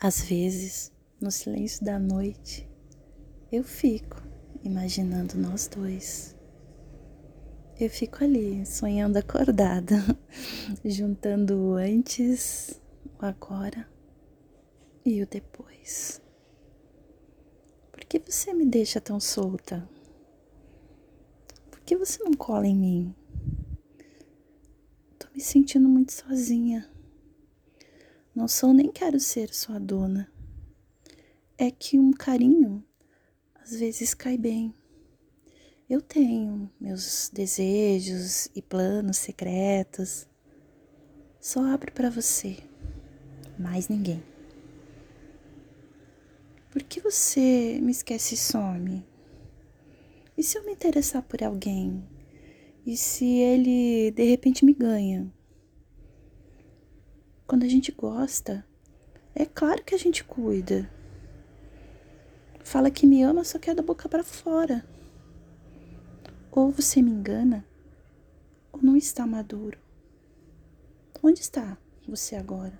Às vezes, no silêncio da noite, eu fico imaginando nós dois. Eu fico ali, sonhando acordada, juntando o antes, o agora e o depois. Por que você me deixa tão solta? Por que você não cola em mim? Tô me sentindo muito sozinha. Não sou nem quero ser sua dona. É que um carinho às vezes cai bem. Eu tenho meus desejos e planos secretos. Só abro para você, mais ninguém. Por que você me esquece e some? E se eu me interessar por alguém? E se ele de repente me ganha? Quando a gente gosta, é claro que a gente cuida. Fala que me ama, só quer da boca para fora. Ou você me engana, ou não está maduro. Onde está você agora?